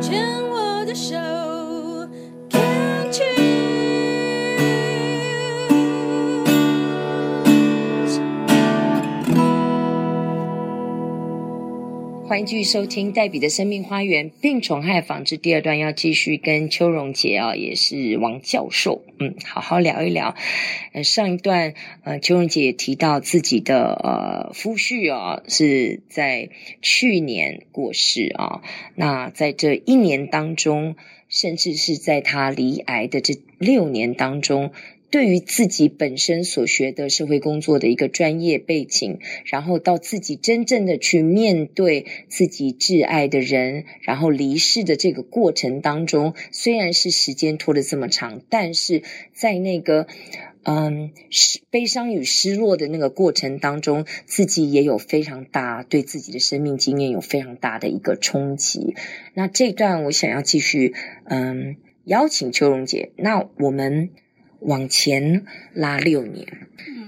牵我的手。欢迎继续收听黛比的生命花园病虫害防治第二段，要继续跟邱荣杰啊，也是王教授，嗯，好好聊一聊。呃，上一段呃，邱荣杰也提到自己的呃夫婿啊，是在去年过世啊。那在这一年当中，甚至是在他罹癌的这六年当中。对于自己本身所学的社会工作的一个专业背景，然后到自己真正的去面对自己挚爱的人，然后离世的这个过程当中，虽然是时间拖得这么长，但是在那个嗯失悲伤与失落的那个过程当中，自己也有非常大对自己的生命经验有非常大的一个冲击。那这段我想要继续嗯邀请邱荣姐，那我们。往前拉六年，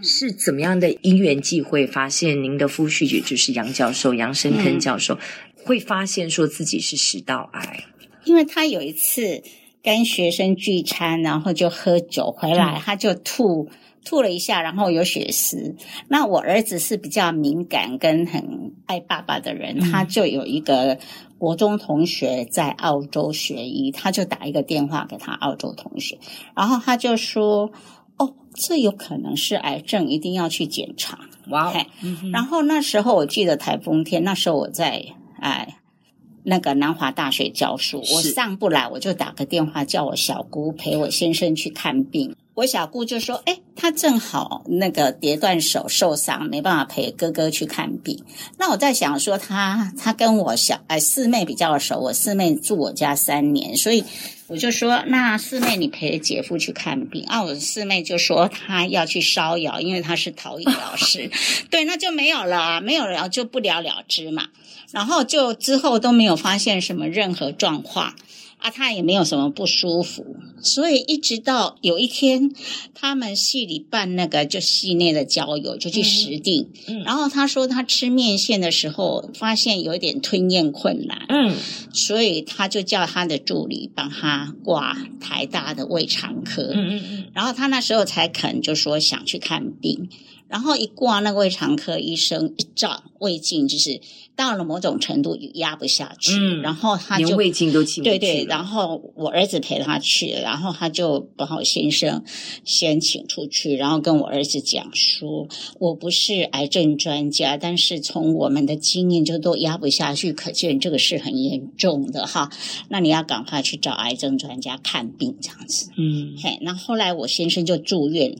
是怎么样的因缘际会，发现您的夫婿也就是杨教授杨生坑教授，会发现说自己是食道癌？因为他有一次跟学生聚餐，然后就喝酒回来，他就吐。吐了一下，然后有血丝。那我儿子是比较敏感跟很爱爸爸的人，他就有一个国中同学在澳洲学医，他就打一个电话给他澳洲同学，然后他就说：“哦，这有可能是癌症，一定要去检查。”哇哦！然后那时候我记得台风天，那时候我在哎那个南华大学教书，我上不来，我就打个电话叫我小姑陪我先生去看病。我小姑就说：“哎，她正好那个跌断手受伤，没办法陪哥哥去看病。那我在想说他，他他跟我小哎四妹比较熟，我四妹住我家三年，所以我就说，那四妹你陪姐夫去看病啊。我四妹就说她要去烧窑，因为她是陶艺老师。对，那就没有了，没有了就不了了之嘛。然后就之后都没有发现什么任何状况。”啊，他也没有什么不舒服，所以一直到有一天，他们系里办那个就系内的交友，就去石碇。嗯，然后他说他吃面线的时候发现有一点吞咽困难，嗯，所以他就叫他的助理帮他挂台大的胃肠科。嗯嗯嗯，然后他那时候才肯就说想去看病。然后一挂那个胃肠科医生一照胃镜，就是到了某种程度压不下去，嗯，然后他就连胃镜都进不去。对对，然后我儿子陪他去，然后他就把我先生先请出去，然后跟我儿子讲说：“我不是癌症专家，但是从我们的经验就都压不下去，可见这个是很严重的哈。那你要赶快去找癌症专家看病，这样子。”嗯，嘿，那后来我先生就住院。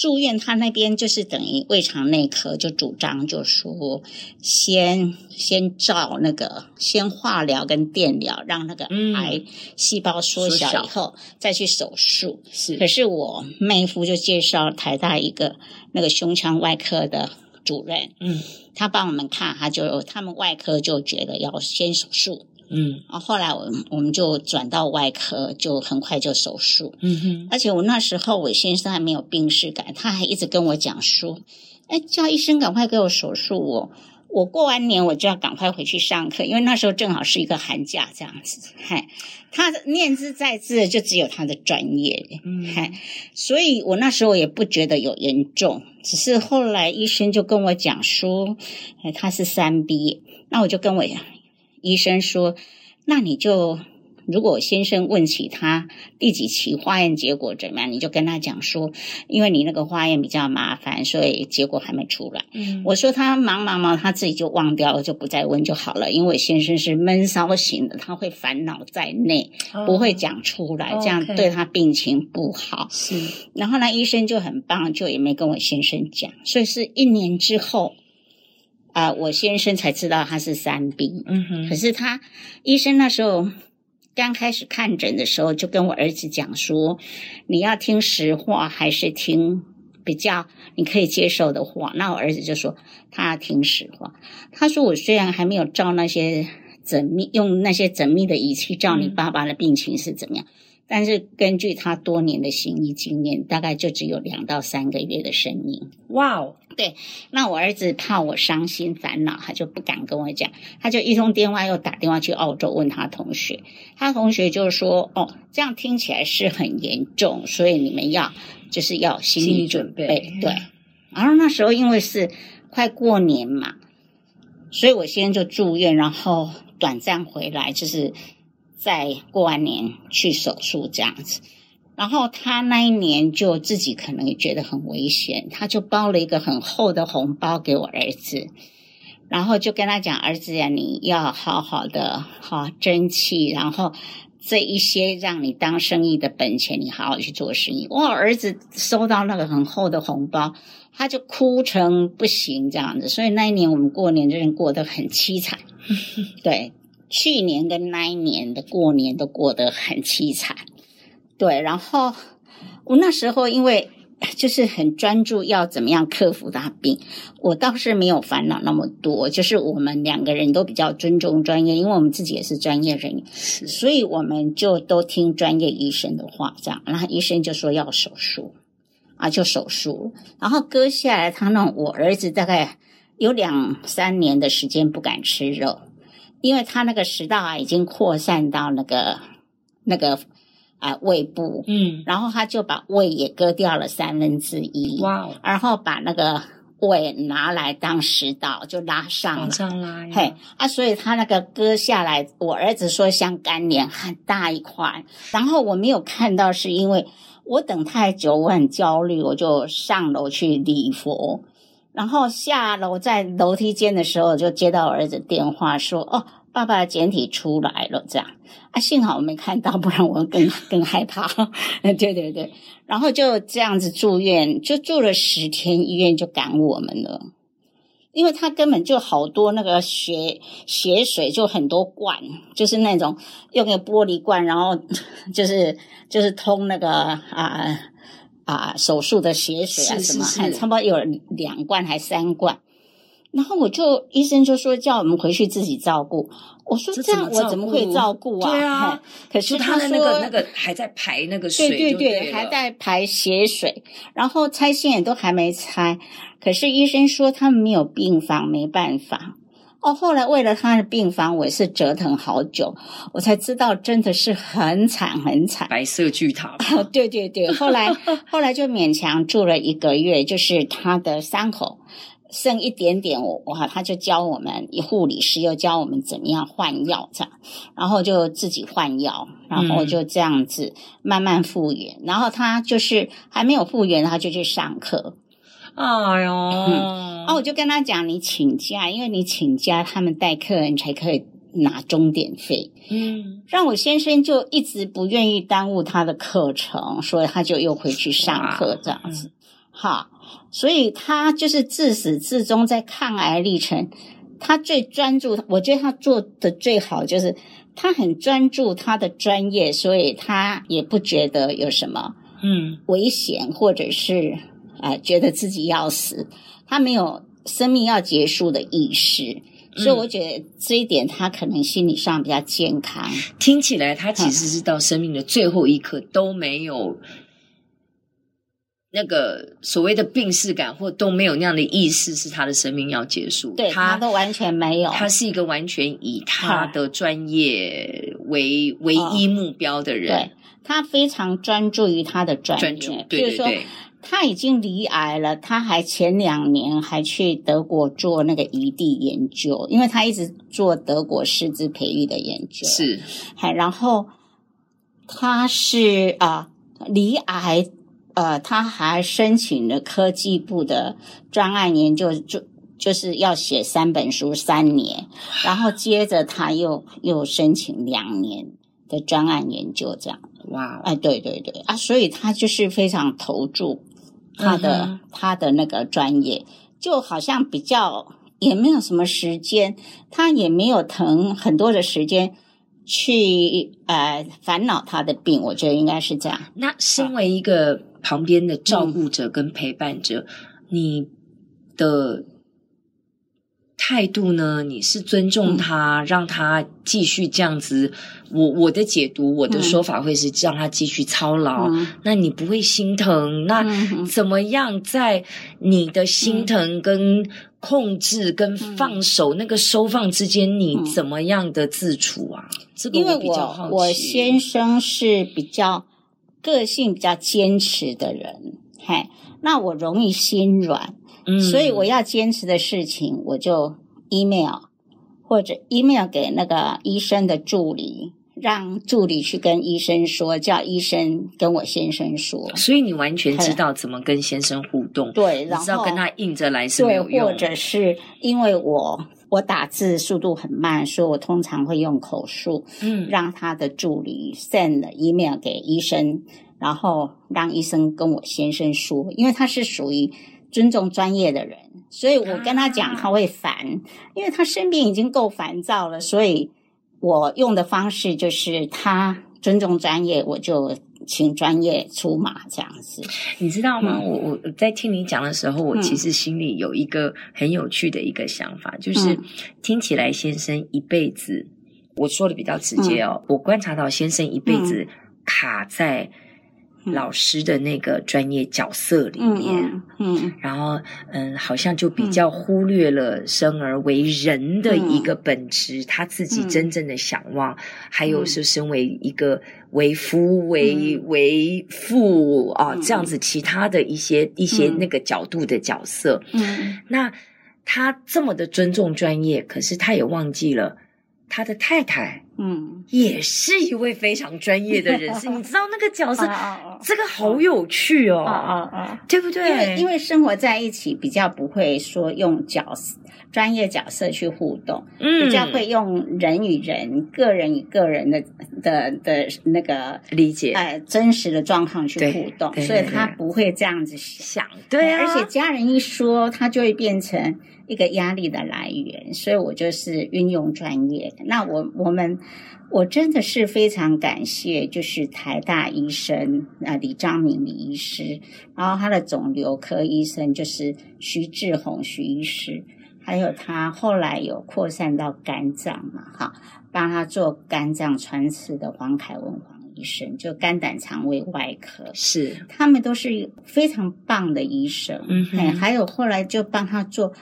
住院，他那边就是等于胃肠内科就主张，就说先先照那个先化疗跟电疗，让那个癌细胞缩小以后再去手术。是，可是我妹夫就介绍台大一个那个胸腔外科的主任，嗯，他帮我们看，他就他们外科就觉得要先手术。嗯，然后后来我我们就转到外科，就很快就手术。嗯哼，而且我那时候我先生还没有病逝感，他还一直跟我讲说：“哎，叫医生赶快给我手术我，我我过完年我就要赶快回去上课，因为那时候正好是一个寒假这样子。”嗨，他念兹在兹就只有他的专业。嗯，嗨，所以我那时候也不觉得有严重，只是后来医生就跟我讲说：“哎，他是三 B。”那我就跟我讲。医生说：“那你就，如果先生问起他第几期化验结果怎么样，你就跟他讲说，因为你那个化验比较麻烦，所以结果还没出来。嗯，我说他忙忙忙，他自己就忘掉了，就不再问就好了。因为先生是闷骚型的，他会烦恼在内，哦、不会讲出来，这样对他病情不好。是，然后呢，医生就很棒，就也没跟我先生讲，所以是一年之后。”啊、呃，我先生才知道他是三 B，嗯哼。可是他医生那时候刚开始看诊的时候，就跟我儿子讲说：“你要听实话还是听比较你可以接受的话？”那我儿子就说他要听实话。他说：“我虽然还没有照那些缜密，用那些缜密的仪器照你爸爸的病情是怎么样，嗯、但是根据他多年的行医经验，大概就只有两到三个月的生命。哇哦，对，那我儿子怕我伤心烦恼，他就不敢跟我讲，他就一通电话又打电话去澳洲问他同学，他同学就说：“哦，这样听起来是很严重，所以你们要就是要心理准备。准备”对，然后那时候因为是快过年嘛，所以我先就住院，然后短暂回来，就是。在过完年去手术这样子，然后他那一年就自己可能也觉得很危险，他就包了一个很厚的红包给我儿子，然后就跟他讲：“儿子呀，你要好好的好争气，然后这一些让你当生意的本钱，你好好去做生意。”我，儿子收到那个很厚的红包，他就哭成不行这样子，所以那一年我们过年真的过得很凄惨，对。去年跟那一年的过年都过得很凄惨，对。然后我那时候因为就是很专注要怎么样克服大病，我倒是没有烦恼那么多。就是我们两个人都比较尊重专业，因为我们自己也是专业人员，所以我们就都听专业医生的话。这样，然后医生就说要手术啊，就手术，然后割下来。他让我儿子大概有两三年的时间不敢吃肉。因为他那个食道癌已经扩散到那个那个啊、呃、胃部，嗯，然后他就把胃也割掉了三分之一，哇哦，然后把那个胃拿来当食道就拉上了，往上拉，嘿啊，所以他那个割下来，我儿子说像干莲很大一块，然后我没有看到，是因为我等太久，我很焦虑，我就上楼去礼佛。然后下楼在楼梯间的时候，就接到我儿子电话说：“哦，爸爸的检体出来了。”这样啊，幸好我没看到，不然我更 更害怕。对对对，然后就这样子住院，就住了十天，医院就赶我们了，因为他根本就好多那个血血水，就很多罐，就是那种用个玻璃罐，然后 就是就是通那个啊。啊，手术的血水啊，什么还差不多有两罐还三罐，然后我就医生就说叫我们回去自己照顾。我说这样我怎么会照顾啊？对啊，可是他的那个那个还在排那个水，对对对，还在排血水，然后拆线也都还没拆，可是医生说他们没有病房，没办法。哦，后来为了他的病房，我也是折腾好久，我才知道真的是很惨很惨。白色巨塔。哦，对对对，后来 后来就勉强住了一个月，就是他的伤口剩一点点，我哇，他就教我们，护理师又教我们怎么样换药这样，然后就自己换药，然后就这样子慢慢复原，嗯、然后他就是还没有复原，他就去上课。哎呦，嗯，哦，我就跟他讲，你请假，因为你请假，他们带客人才可以拿钟点费。嗯，让我先生就一直不愿意耽误他的课程，所以他就又回去上课这样子。好，所以他就是自始至终在抗癌历程，他最专注，我觉得他做的最好就是他很专注他的专业，所以他也不觉得有什么嗯危险或者是。啊、呃，觉得自己要死，他没有生命要结束的意识，嗯、所以我觉得这一点他可能心理上比较健康。听起来他其实是到生命的最后一刻都没有那个所谓的病逝感，或都没有那样的意识，是他的生命要结束。对，他，他都完全没有。他是一个完全以他的专业为唯一目标的人。他非常专注于他的专业，专注，对对对。他已经离癌了，他还前两年还去德国做那个移地研究，因为他一直做德国师资培育的研究。是，还然后他是啊离癌，呃，他还申请了科技部的专案研究，就就是要写三本书三年，然后接着他又又申请两年的专案研究，这样。哇，哎，对对对啊，所以他就是非常投注。他的、嗯、他的那个专业，就好像比较也没有什么时间，他也没有腾很多的时间去呃烦恼他的病，我觉得应该是这样。那身为一个旁边的照顾者跟陪伴者，嗯、你的态度呢？你是尊重他，嗯、让他继续这样子。我我的解读，我的说法会是让他继续操劳。嗯、那你不会心疼？那怎么样在你的心疼跟控制跟放手、嗯、那个收放之间，你怎么样的自处啊？这个我比较好奇。因为我我先生是比较个性比较坚持的人，嘿，那我容易心软。嗯，所以我要坚持的事情，我就 email 或者 email 给那个医生的助理，让助理去跟医生说，叫医生跟我先生说。所以你完全知道怎么跟先生互动，对，然后你知道跟他硬着来是没有用。对，或者是因为我我打字速度很慢，所以我通常会用口述，嗯，让他的助理 send email 给医生，然后让医生跟我先生说，因为他是属于。尊重专业的人，所以我跟他讲他会烦，啊、因为他身边已经够烦躁了，所以我用的方式就是他尊重专业，我就请专业出马这样子。你知道吗？嗯、我我在听你讲的时候，我其实心里有一个很有趣的一个想法，嗯、就是听起来先生一辈子，我说的比较直接哦，嗯、我观察到先生一辈子卡在。老师的那个专业角色里面，嗯，然后嗯，好像就比较忽略了生而为人的一个本质，嗯、他自己真正的想望，嗯、还有是身为一个为夫、为、嗯、为父啊这样子其他的一些、嗯、一些那个角度的角色，嗯，那他这么的尊重专业，可是他也忘记了。他的太太，嗯，也是一位非常专业的人士。你知道那个角色，这个好有趣哦，啊啊啊，对不对？因为因为生活在一起，比较不会说用角色、专业角色去互动，嗯，比较会用人与人、个人与个人的的的那个理解，哎，真实的状况去互动，所以他不会这样子想，对啊。而且家人一说，他就会变成。一个压力的来源，所以我就是运用专业。那我我们我真的是非常感谢，就是台大医生啊李章明李医师，然后他的肿瘤科医生就是徐志宏徐医师，还有他后来有扩散到肝脏嘛，哈，帮他做肝脏穿刺的黄凯文黄医生，就肝胆肠胃外科，是他们都是非常棒的医生。嗯哼，还有后来就帮他做。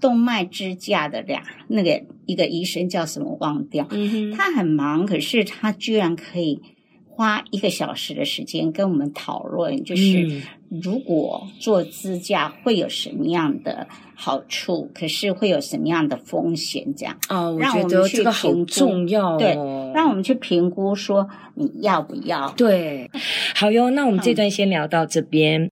动脉支架的俩，那个一个医生叫什么忘掉？他很忙，可是他居然可以花一个小时的时间跟我们讨论，就是如果做支架会有什么样的好处，可是会有什么样的风险？这样哦，我觉得这个很重要哦，对，让我们去评估说你要不要？对，好哟，那我们这段先聊到这边。